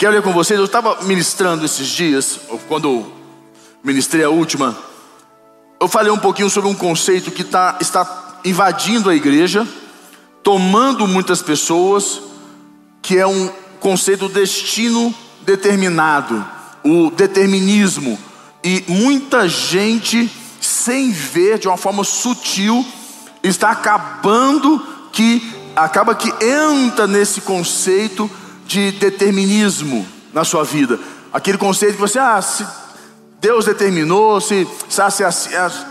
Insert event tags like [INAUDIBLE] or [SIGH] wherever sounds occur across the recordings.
Quero ler com vocês, eu estava ministrando esses dias, quando ministrei a última, eu falei um pouquinho sobre um conceito que tá, está invadindo a igreja, tomando muitas pessoas, que é um conceito destino determinado, o determinismo, e muita gente, sem ver, de uma forma sutil, está acabando que acaba que entra nesse conceito de determinismo na sua vida. Aquele conceito que você, ah, se Deus determinou, se, se,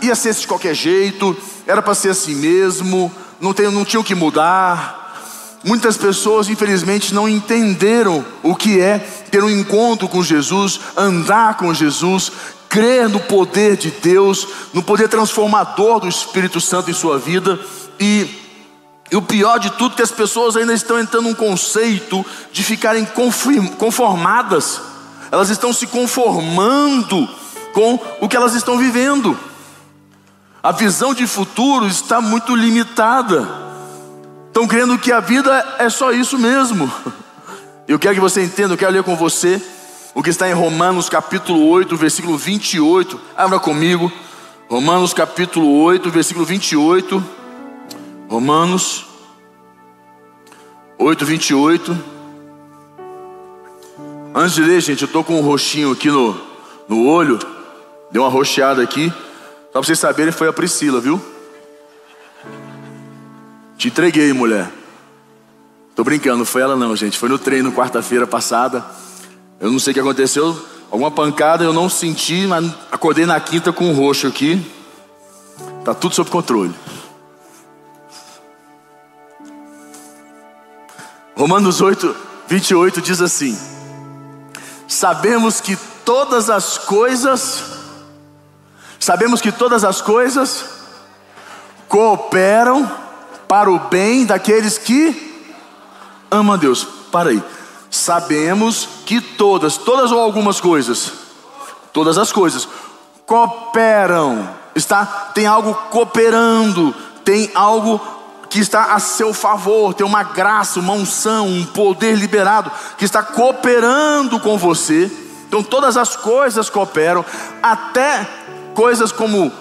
ia ser de qualquer jeito, era para ser assim mesmo, não, tem, não tinha o que mudar. Muitas pessoas, infelizmente, não entenderam o que é ter um encontro com Jesus, andar com Jesus, crer no poder de Deus, no poder transformador do Espírito Santo em sua vida e e o pior de tudo é que as pessoas ainda estão entrando num conceito de ficarem conformadas. Elas estão se conformando com o que elas estão vivendo. A visão de futuro está muito limitada. Estão crendo que a vida é só isso mesmo. Eu quero que você entenda, eu quero ler com você o que está em Romanos capítulo 8, versículo 28. Abra comigo. Romanos capítulo 8, versículo 28. Romanos 8, 28. Antes de ler, gente, eu estou com um roxinho aqui no, no olho. Deu uma roxeada aqui. Só para vocês saberem, foi a Priscila, viu? Te entreguei, mulher. Tô brincando, não foi ela não, gente. Foi no treino quarta-feira passada. Eu não sei o que aconteceu. Alguma pancada eu não senti, mas acordei na quinta com um roxo aqui. Tá tudo sob controle. Romanos 8, 28 diz assim: Sabemos que todas as coisas, sabemos que todas as coisas cooperam para o bem daqueles que amam a Deus. Para aí. Sabemos que todas, todas ou algumas coisas, todas as coisas cooperam, está tem algo cooperando, tem algo que está a seu favor, tem uma graça, uma unção, um poder liberado que está cooperando com você. Então todas as coisas cooperam, até coisas como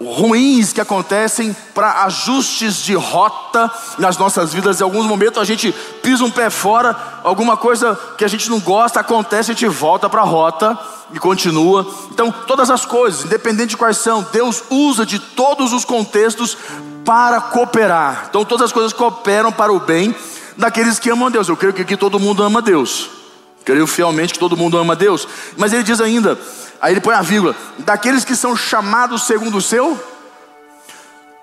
ruins que acontecem para ajustes de rota nas nossas vidas. Em alguns momentos a gente pisa um pé fora, alguma coisa que a gente não gosta acontece, a gente volta para a rota e continua. Então, todas as coisas, independente de quais são, Deus usa de todos os contextos para cooperar. Então todas as coisas cooperam para o bem daqueles que amam a Deus. Eu creio que aqui todo mundo ama a Deus. Creio fielmente que todo mundo ama a Deus. Mas ele diz ainda, aí ele põe a vírgula, daqueles que são chamados segundo o seu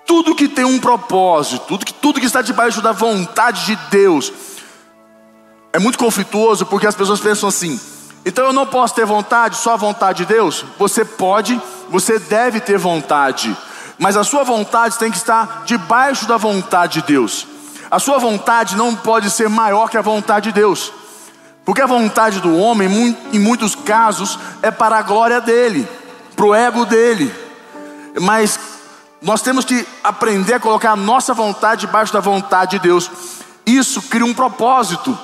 tudo que tem um propósito, tudo que, tudo que está debaixo da vontade de Deus. É muito conflituoso porque as pessoas pensam assim: então eu não posso ter vontade, só a vontade de Deus? Você pode, você deve ter vontade mas a sua vontade tem que estar debaixo da vontade de Deus. A sua vontade não pode ser maior que a vontade de Deus, porque a vontade do homem, em muitos casos, é para a glória dele, para o ego dele. Mas nós temos que aprender a colocar a nossa vontade debaixo da vontade de Deus. Isso cria um propósito,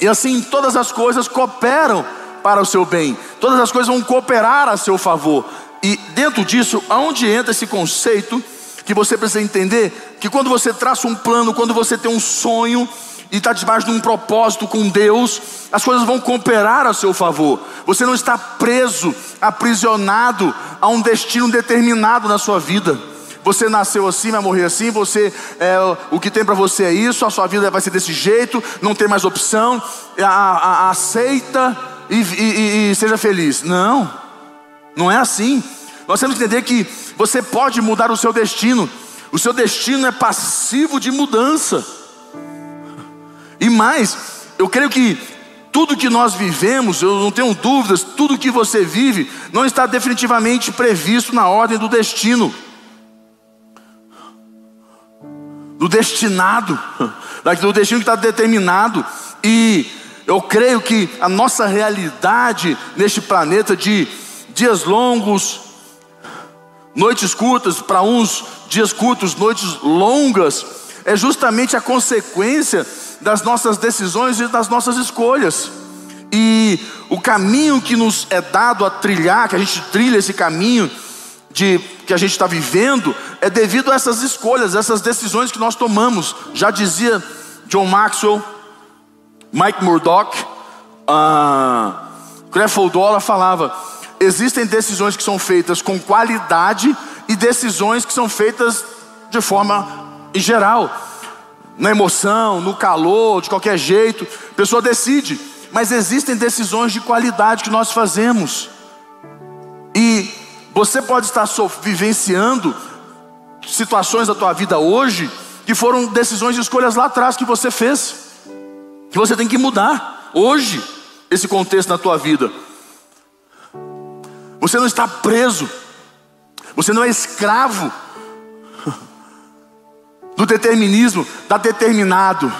e assim todas as coisas cooperam para o seu bem, todas as coisas vão cooperar a seu favor. E dentro disso, aonde entra esse conceito que você precisa entender? Que quando você traça um plano, quando você tem um sonho e está debaixo de um propósito com Deus, as coisas vão cooperar a seu favor. Você não está preso, aprisionado a um destino determinado na sua vida. Você nasceu assim, vai morrer assim. Você é, o que tem para você é isso. A sua vida vai ser desse jeito. Não tem mais opção. A, a, a aceita e, e, e seja feliz. Não. Não é assim. Nós temos que entender que você pode mudar o seu destino. O seu destino é passivo de mudança. E mais, eu creio que tudo que nós vivemos, eu não tenho dúvidas, tudo que você vive não está definitivamente previsto na ordem do destino. Do destinado, [LAUGHS] do destino que está determinado. E eu creio que a nossa realidade neste planeta de dias longos, noites curtas, para uns dias curtos, noites longas, é justamente a consequência das nossas decisões e das nossas escolhas. E o caminho que nos é dado a trilhar, que a gente trilha esse caminho de que a gente está vivendo, é devido a essas escolhas, essas decisões que nós tomamos. Já dizia John Maxwell, Mike Murdock, uh, Crefeld Dollar falava: existem decisões que são feitas com qualidade e decisões que são feitas de forma em geral, na emoção, no calor, de qualquer jeito, a pessoa decide, mas existem decisões de qualidade que nós fazemos, e você pode estar vivenciando situações da tua vida hoje que foram decisões e escolhas lá atrás que você fez, que você tem que mudar. Hoje esse contexto na tua vida. Você não está preso, você não é escravo do determinismo, está determinado.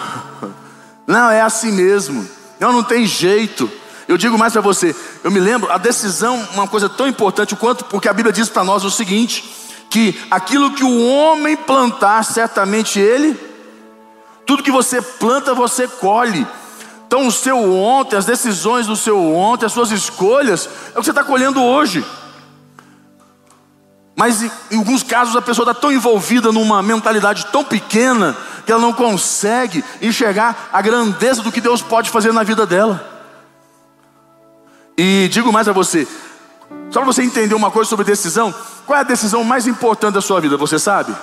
Não, é assim mesmo. Não, não tem jeito. Eu digo mais para você, eu me lembro, a decisão, uma coisa tão importante, quanto, porque a Bíblia diz para nós o seguinte: que aquilo que o homem plantar, certamente ele, tudo que você planta, você colhe. Então, o seu ontem, as decisões do seu ontem, as suas escolhas, é o que você está colhendo hoje. Mas em, alguns casos a pessoa está tão envolvida numa mentalidade tão pequena que ela não consegue enxergar a grandeza do que Deus pode fazer na vida dela. E digo mais a você, só para você entender uma coisa sobre decisão, qual é a decisão mais importante da sua vida? Você sabe?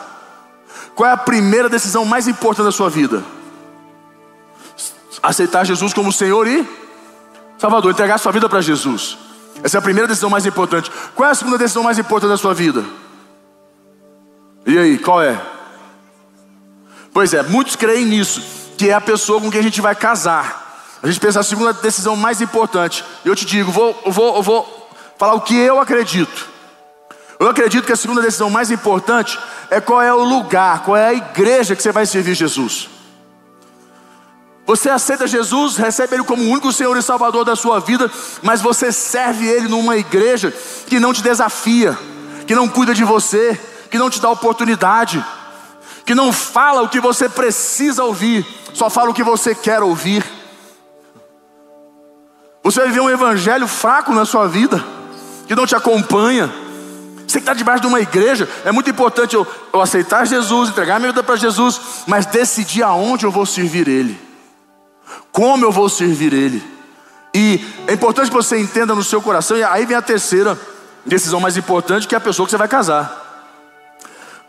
Qual é a primeira decisão mais importante da sua vida? Aceitar Jesus como Senhor e Salvador, entregar sua vida para Jesus. Essa é a primeira decisão mais importante. Qual é a segunda decisão mais importante da sua vida? E aí, qual é? Pois é, muitos creem nisso, que é a pessoa com quem a gente vai casar. A gente pensa a segunda decisão mais importante. Eu te digo, vou, vou, vou falar o que eu acredito. Eu acredito que a segunda decisão mais importante é qual é o lugar, qual é a igreja que você vai servir Jesus. Você aceita Jesus, recebe Ele como o único Senhor e Salvador da sua vida, mas você serve Ele numa igreja que não te desafia, que não cuida de você, que não te dá oportunidade, que não fala o que você precisa ouvir, só fala o que você quer ouvir. Você vai viver um evangelho fraco na sua vida, que não te acompanha. Você que está debaixo de uma igreja, é muito importante eu, eu aceitar Jesus, entregar minha vida para Jesus, mas decidir aonde eu vou servir Ele como eu vou servir Ele. E é importante que você entenda no seu coração, e aí vem a terceira decisão mais importante, que é a pessoa que você vai casar.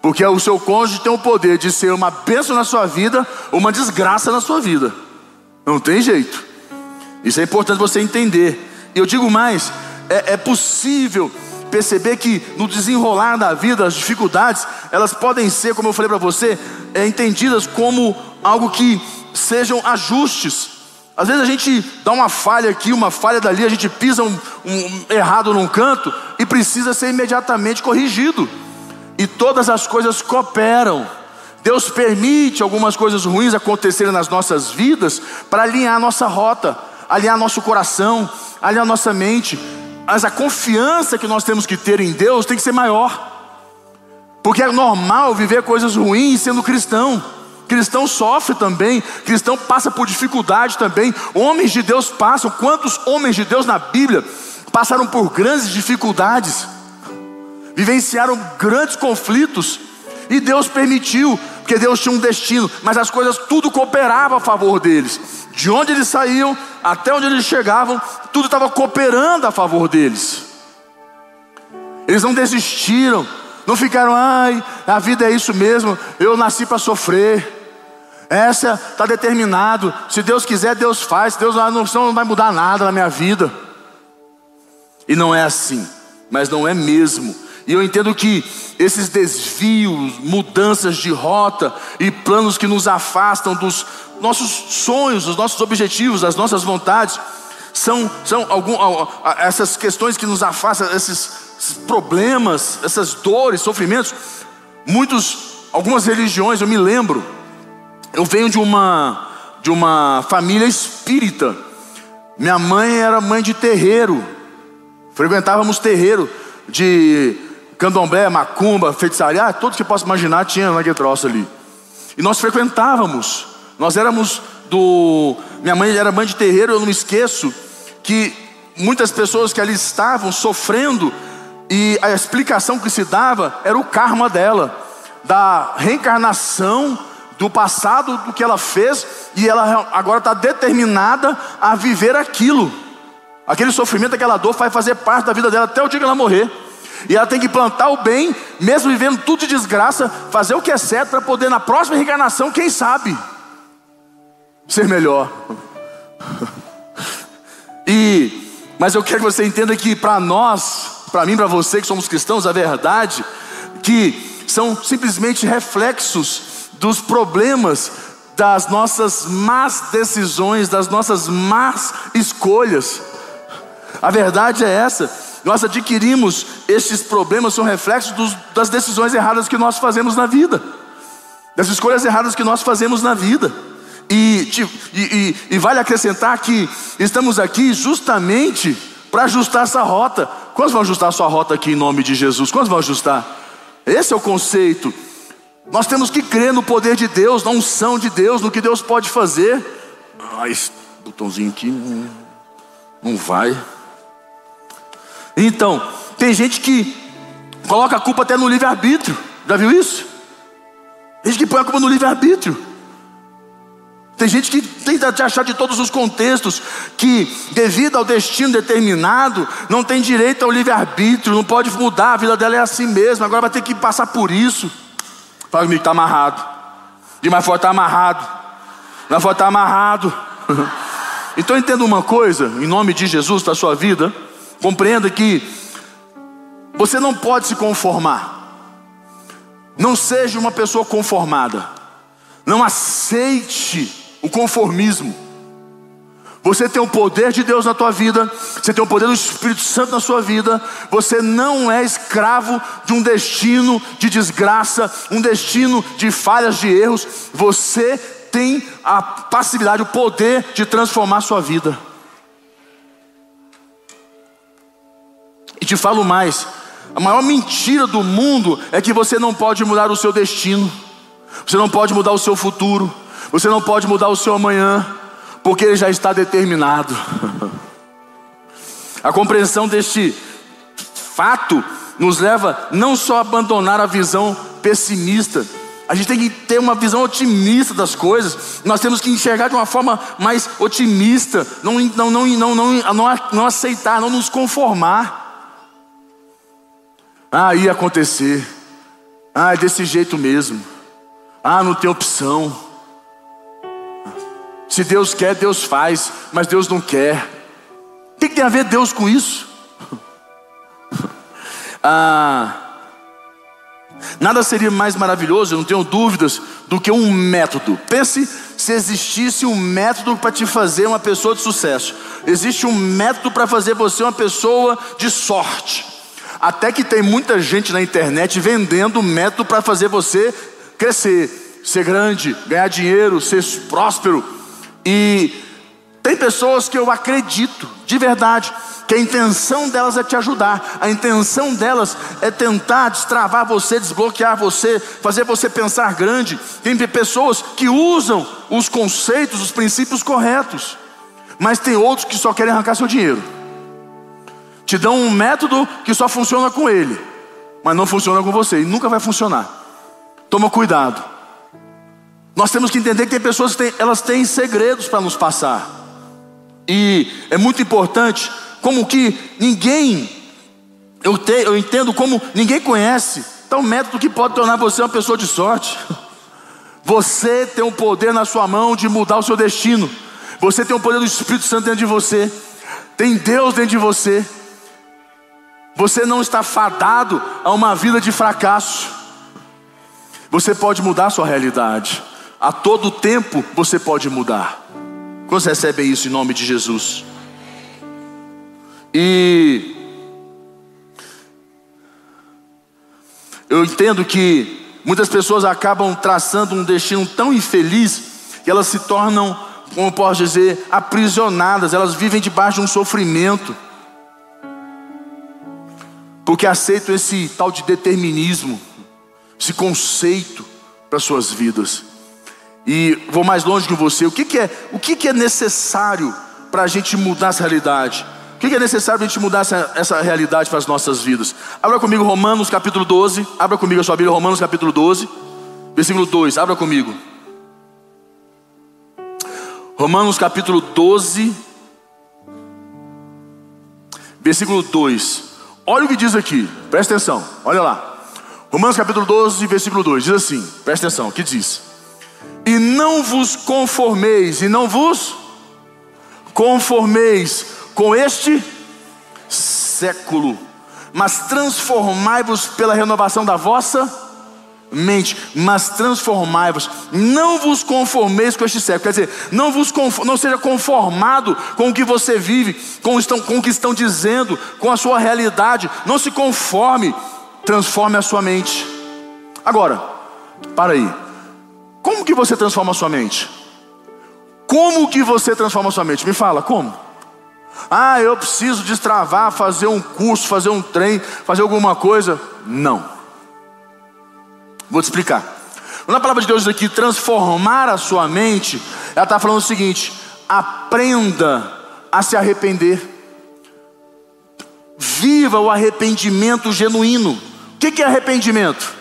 Porque o seu cônjuge tem o poder de ser uma bênção na sua vida ou uma desgraça na sua vida. Não tem jeito. Isso é importante você entender. E eu digo mais: é, é possível perceber que no desenrolar da vida, as dificuldades, elas podem ser, como eu falei para você, é, entendidas como algo que sejam ajustes. Às vezes a gente dá uma falha aqui, uma falha dali, a gente pisa um, um, errado num canto e precisa ser imediatamente corrigido. E todas as coisas cooperam. Deus permite algumas coisas ruins acontecerem nas nossas vidas para alinhar nossa rota, alinhar nosso coração, alinhar nossa mente. Mas a confiança que nós temos que ter em Deus tem que ser maior. Porque é normal viver coisas ruins sendo cristão. Cristão sofre também, cristão passa por dificuldade também. Homens de Deus passam. Quantos homens de Deus na Bíblia passaram por grandes dificuldades, vivenciaram grandes conflitos, e Deus permitiu, porque Deus tinha um destino, mas as coisas tudo cooperava a favor deles. De onde eles saíam até onde eles chegavam, tudo estava cooperando a favor deles. Eles não desistiram, não ficaram, ai, a vida é isso mesmo, eu nasci para sofrer. Essa está determinado. Se Deus quiser, Deus faz. Se Deus não, não vai mudar nada na minha vida. E não é assim, mas não é mesmo. E eu entendo que esses desvios, mudanças de rota e planos que nos afastam dos nossos sonhos, dos nossos objetivos, das nossas vontades, são, são algum, essas questões que nos afastam, esses, esses problemas, essas dores, sofrimentos. Muitos, algumas religiões, eu me lembro, eu venho de uma de uma família espírita. Minha mãe era mãe de terreiro. Frequentávamos terreiro de candomblé, macumba, feitiçaria, ah, tudo que possa imaginar tinha naquele troço ali. E nós frequentávamos. Nós éramos do. Minha mãe era mãe de terreiro, eu não esqueço, que muitas pessoas que ali estavam sofrendo e a explicação que se dava era o karma dela, da reencarnação do passado, do que ela fez, e ela agora está determinada a viver aquilo. Aquele sofrimento, aquela dor vai fazer parte da vida dela até o dia que ela morrer. E ela tem que plantar o bem, mesmo vivendo tudo de desgraça, fazer o que é certo para poder na próxima reencarnação, quem sabe, ser melhor. [LAUGHS] E, mas eu quero que você entenda que para nós, para mim, para você que somos cristãos, a verdade que são simplesmente reflexos dos problemas das nossas más decisões, das nossas más escolhas. A verdade é essa. Nós adquirimos esses problemas, são reflexos dos, das decisões erradas que nós fazemos na vida, das escolhas erradas que nós fazemos na vida. E, e, e, e vale acrescentar que estamos aqui justamente para ajustar essa rota. Quantos vão ajustar a sua rota aqui em nome de Jesus? Quantos vão ajustar? Esse é o conceito. Nós temos que crer no poder de Deus, na unção de Deus, no que Deus pode fazer. Ah, esse botãozinho aqui não, não vai. Então, tem gente que coloca a culpa até no livre-arbítrio. Já viu isso? Tem gente que põe a culpa no livre-arbítrio. Tem gente que tenta te achar de todos os contextos que, devido ao destino determinado, não tem direito ao livre-arbítrio, não pode mudar, a vida dela é assim mesmo, agora vai ter que passar por isso. Fala comigo, está amarrado. De mais forte está amarrado. Mais forte está amarrado. [LAUGHS] então entenda uma coisa, em nome de Jesus para a sua vida, compreenda que você não pode se conformar. Não seja uma pessoa conformada. Não aceite o conformismo. Você tem o poder de Deus na tua vida, você tem o poder do Espírito Santo na sua vida, você não é escravo de um destino de desgraça, um destino de falhas, de erros, você tem a passividade, o poder de transformar a sua vida. E te falo mais: a maior mentira do mundo é que você não pode mudar o seu destino, você não pode mudar o seu futuro. Você não pode mudar o seu amanhã, porque ele já está determinado. A compreensão deste fato nos leva não só a abandonar a visão pessimista, a gente tem que ter uma visão otimista das coisas. Nós temos que enxergar de uma forma mais otimista, não, não, não, não, não, não, não aceitar, não nos conformar. Ah, ia acontecer. Ah, é desse jeito mesmo. Ah, não tem opção. Se Deus quer, Deus faz, mas Deus não quer. O que, tem a ver Deus com isso? [LAUGHS] ah, nada seria mais maravilhoso, eu não tenho dúvidas, do que um método. Pense se existisse um método para te fazer uma pessoa de sucesso. Existe um método para fazer você uma pessoa de sorte. Até que tem muita gente na internet vendendo método para fazer você crescer, ser grande, ganhar dinheiro, ser próspero. E tem pessoas que eu acredito, de verdade, que a intenção delas é te ajudar, a intenção delas é tentar destravar você, desbloquear você, fazer você pensar grande. Tem pessoas que usam os conceitos, os princípios corretos, mas tem outros que só querem arrancar seu dinheiro. Te dão um método que só funciona com ele, mas não funciona com você e nunca vai funcionar. Toma cuidado. Nós temos que entender que tem pessoas que têm, elas têm segredos para nos passar. E é muito importante, como que ninguém, eu, te, eu entendo como ninguém conhece tal método que pode tornar você uma pessoa de sorte. [LAUGHS] Você tem o um poder na sua mão de mudar o seu destino. Você tem o poder do Espírito Santo dentro de você. Tem Deus dentro de você. Você não está fadado a uma vida de fracasso. Você pode mudar a sua realidade. A todo tempo você pode mudar. Quantos recebem isso em nome de Jesus? E eu entendo que muitas pessoas acabam traçando um destino tão infeliz que elas se tornam, como posso dizer, aprisionadas, elas vivem debaixo de um sofrimento. Porque aceitam esse tal de determinismo, esse conceito para suas vidas. E vou mais longe que você. O que, que é, o que, que é necessário para a gente mudar essa realidade? O que é necessário para a gente mudar essa, essa realidade para as nossas vidas? Abra comigo Romanos capítulo 12. Abra comigo a sua Bíblia, Romanos capítulo 12, versículo 2. Abra comigo. Romanos capítulo 12, versículo 2. Olha o que diz aqui, presta atenção, olha lá. Romanos capítulo 12, versículo 2, diz assim: presta atenção, o que diz? E não vos conformeis, e não vos conformeis com este século, mas transformai-vos pela renovação da vossa mente, mas transformai-vos, não vos conformeis com este século, quer dizer, não vos não seja conformado com o que você vive, com, estão, com o que estão dizendo, com a sua realidade, não se conforme, transforme a sua mente. Agora, para aí, como que você transforma a sua mente? Como que você transforma a sua mente? Me fala, como? Ah, eu preciso destravar, fazer um curso, fazer um trem, fazer alguma coisa. Não. Vou te explicar. Quando a palavra de Deus diz aqui transformar a sua mente, ela está falando o seguinte: aprenda a se arrepender. Viva o arrependimento genuíno. O que é arrependimento?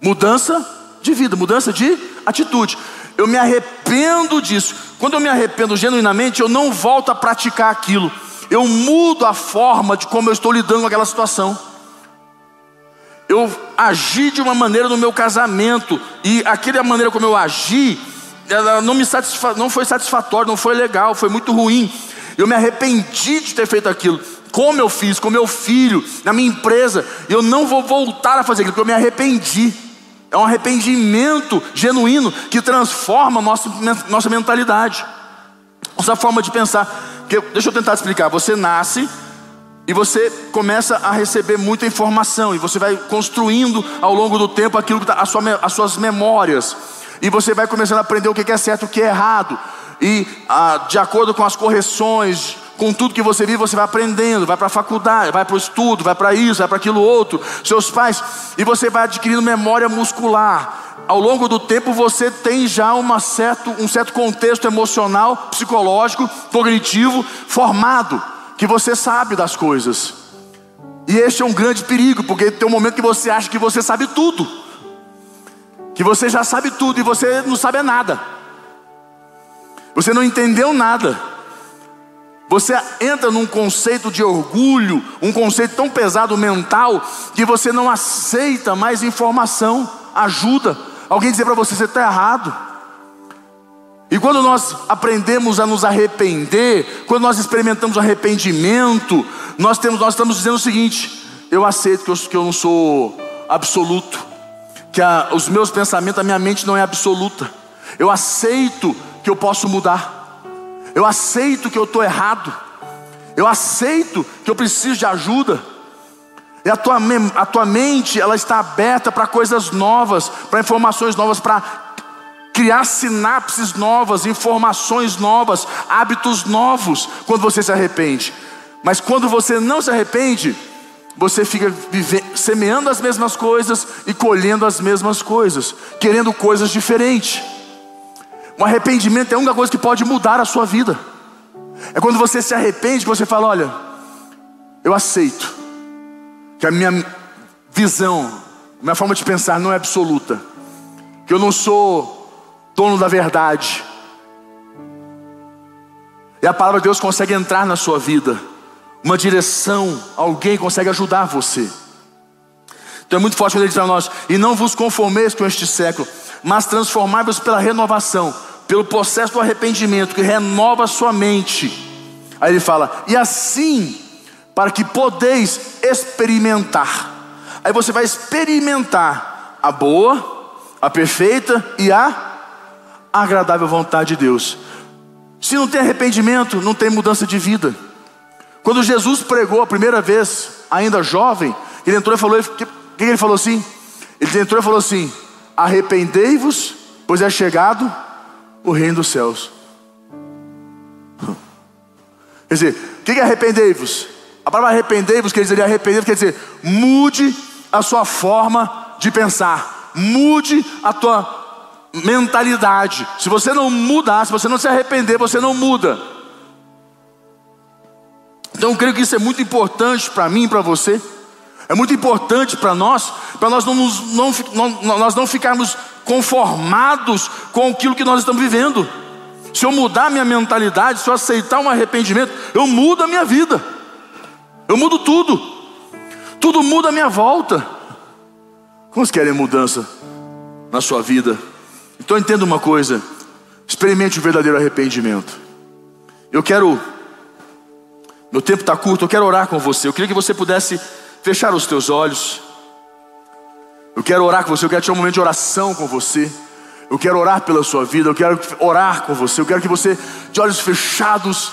Mudança de vida, mudança de atitude. Eu me arrependo disso. Quando eu me arrependo genuinamente, eu não volto a praticar aquilo. Eu mudo a forma de como eu estou lidando com aquela situação. Eu agi de uma maneira no meu casamento e aquela maneira como eu agi, ela não me satisfa, não foi satisfatória, não foi legal, foi muito ruim. Eu me arrependi de ter feito aquilo. Como eu fiz com meu filho, na minha empresa, eu não vou voltar a fazer aquilo, porque eu me arrependi. É um arrependimento genuíno que transforma nossa, nossa mentalidade, nossa forma de pensar. Porque, deixa eu tentar explicar. Você nasce e você começa a receber muita informação, e você vai construindo ao longo do tempo aquilo que tá, sua, as suas memórias, e você vai começando a aprender o que é certo e o que é errado, e ah, de acordo com as correções, com tudo que você vive, você vai aprendendo, vai para a faculdade, vai para o estudo, vai para isso, vai para aquilo outro, seus pais, e você vai adquirindo memória muscular. Ao longo do tempo você tem já uma certo, um certo contexto emocional, psicológico, cognitivo formado, que você sabe das coisas. E este é um grande perigo, porque tem um momento que você acha que você sabe tudo, que você já sabe tudo e você não sabe nada, você não entendeu nada. Você entra num conceito de orgulho, um conceito tão pesado mental, que você não aceita mais informação, ajuda. Alguém dizer para você, você está errado. E quando nós aprendemos a nos arrepender, quando nós experimentamos arrependimento, nós, temos, nós estamos dizendo o seguinte: eu aceito que eu, que eu não sou absoluto, que a, os meus pensamentos, a minha mente não é absoluta. Eu aceito que eu posso mudar. Eu aceito que eu estou errado. Eu aceito que eu preciso de ajuda. E a tua, a tua mente, ela está aberta para coisas novas, para informações novas, para criar sinapses novas, informações novas, hábitos novos, quando você se arrepende. Mas quando você não se arrepende, você fica vive, semeando as mesmas coisas e colhendo as mesmas coisas, querendo coisas diferentes. O arrependimento é a única coisa que pode mudar a sua vida. É quando você se arrepende que você fala: Olha, eu aceito que a minha visão, a minha forma de pensar não é absoluta, que eu não sou dono da verdade. E a palavra de Deus consegue entrar na sua vida, uma direção, alguém consegue ajudar você. Então é muito forte quando ele diz para nós: E não vos conformeis com este século, mas transformai-vos pela renovação pelo processo do arrependimento que renova a sua mente. Aí ele fala: "E assim, para que podeis experimentar". Aí você vai experimentar a boa, a perfeita e a agradável vontade de Deus. Se não tem arrependimento, não tem mudança de vida. Quando Jesus pregou a primeira vez, ainda jovem, ele entrou e falou: o que, que ele falou assim? Ele entrou e falou assim: arrependei-vos, pois é chegado o reino dos céus. Quer dizer, o que é arrependei-vos? A palavra arrependei-vos quer dizer arrepender, quer dizer, mude a sua forma de pensar, mude a tua mentalidade. Se você não mudar, se você não se arrepender, você não muda. Então eu creio que isso é muito importante para mim e para você. É muito importante para nós, para nós não, nos, não, não, nós não ficarmos conformados com aquilo que nós estamos vivendo. Se eu mudar minha mentalidade, se eu aceitar um arrependimento, eu mudo a minha vida. Eu mudo tudo. Tudo muda a minha volta. Quantos querem mudança na sua vida? Então entenda uma coisa: experimente o verdadeiro arrependimento. Eu quero, meu tempo está curto, eu quero orar com você. Eu queria que você pudesse fechar os teus olhos. Eu quero orar com você, eu quero ter um momento de oração com você. Eu quero orar pela sua vida, eu quero orar com você, eu quero que você, de olhos fechados,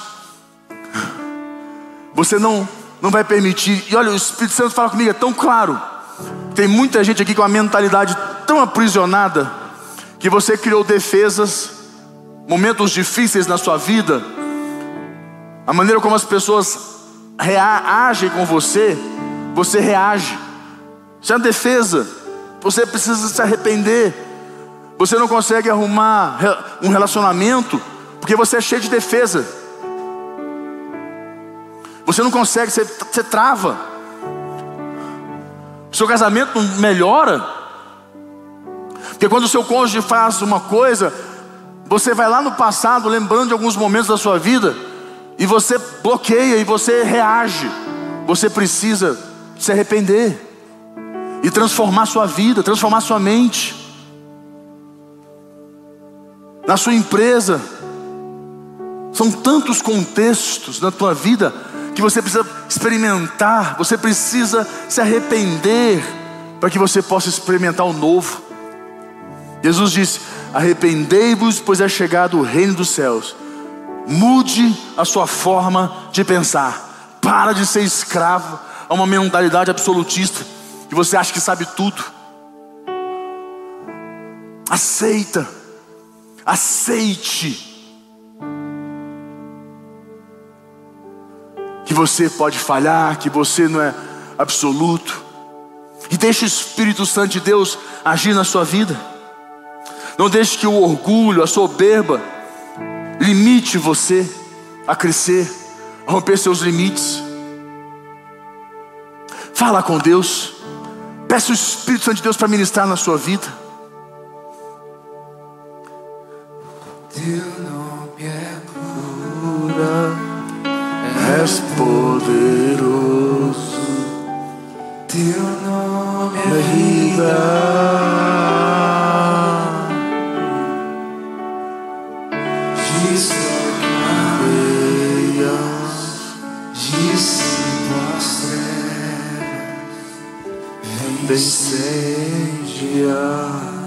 você não, não vai permitir. E olha, o Espírito Santo fala comigo, é tão claro. Tem muita gente aqui com uma mentalidade tão aprisionada, que você criou defesas, momentos difíceis na sua vida, a maneira como as pessoas reagem com você, você reage. Isso é uma defesa. Você precisa se arrepender. Você não consegue arrumar um relacionamento porque você é cheio de defesa. Você não consegue, você, você trava. Seu casamento não melhora. Porque quando o seu cônjuge faz uma coisa, você vai lá no passado, lembrando de alguns momentos da sua vida, e você bloqueia e você reage. Você precisa se arrepender e transformar sua vida, transformar sua mente na sua empresa. São tantos contextos na tua vida que você precisa experimentar, você precisa se arrepender para que você possa experimentar o novo. Jesus disse: Arrependei-vos, pois é chegado o reino dos céus. Mude a sua forma de pensar. Para de ser escravo a uma mentalidade absolutista que você acha que sabe tudo. Aceita Aceite que você pode falhar, que você não é absoluto. E deixe o Espírito Santo de Deus agir na sua vida. Não deixe que o orgulho, a soberba, limite você a crescer, a romper seus limites. Fala com Deus. Peça o Espírito Santo de Deus para ministrar na sua vida. Teu nome é cura, és poderoso. Teu nome é vida. Incendiar.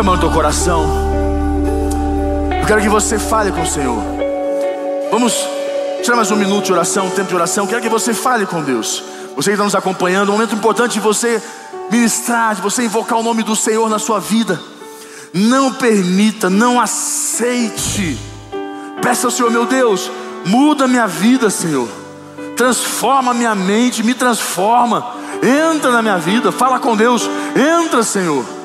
Põe a mão no teu coração quero que você fale com o Senhor. Vamos tirar mais um minuto de oração, um tempo de oração. Quero que você fale com Deus. Você que está nos acompanhando, um momento importante de você ministrar, de você invocar o nome do Senhor na sua vida. Não permita, não aceite. Peça ao Senhor, meu Deus, muda minha vida, Senhor. Transforma minha mente, me transforma. Entra na minha vida, fala com Deus. Entra, Senhor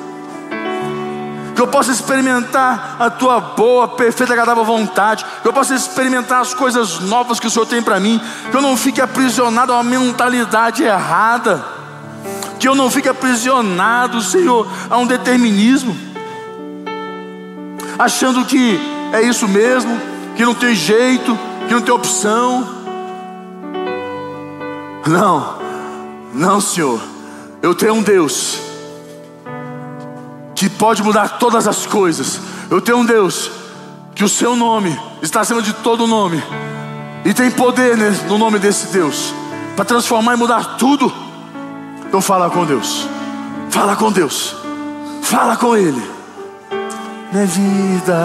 que eu possa experimentar a tua boa, perfeita, agradável vontade, que eu possa experimentar as coisas novas que o Senhor tem para mim, que eu não fique aprisionado a uma mentalidade errada, que eu não fique aprisionado, Senhor, a um determinismo, achando que é isso mesmo, que não tem jeito, que não tem opção. Não, não, Senhor, eu tenho um Deus que pode mudar todas as coisas. Eu tenho um Deus que o seu nome está acima de todo nome e tem poder no nome desse Deus para transformar e mudar tudo. Então fala com Deus. Fala com Deus. Fala com Ele. Minha vida.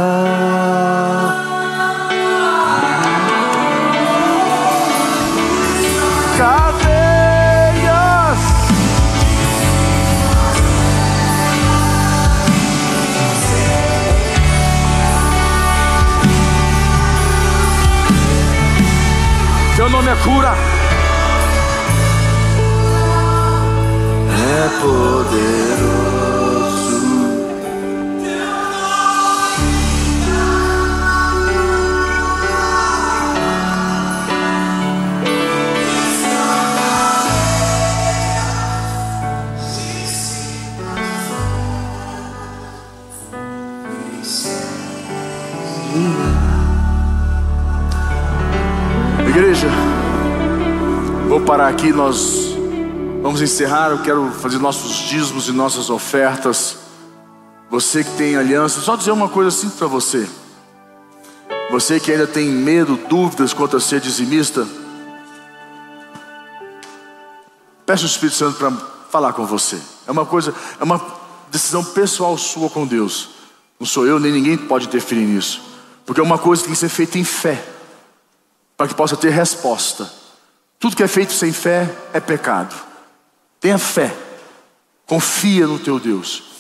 Teu nome é cura. É poderoso. Parar aqui, nós vamos encerrar. Eu quero fazer nossos dízimos e nossas ofertas. Você que tem aliança, só dizer uma coisa assim para você. Você que ainda tem medo, dúvidas quanto a ser dizimista, peça o Espírito Santo para falar com você. É uma coisa, é uma decisão pessoal sua com Deus. Não sou eu, nem ninguém pode interferir nisso. Porque é uma coisa que tem que ser feita em fé para que possa ter resposta. Tudo que é feito sem fé é pecado. Tenha fé. Confia no teu Deus.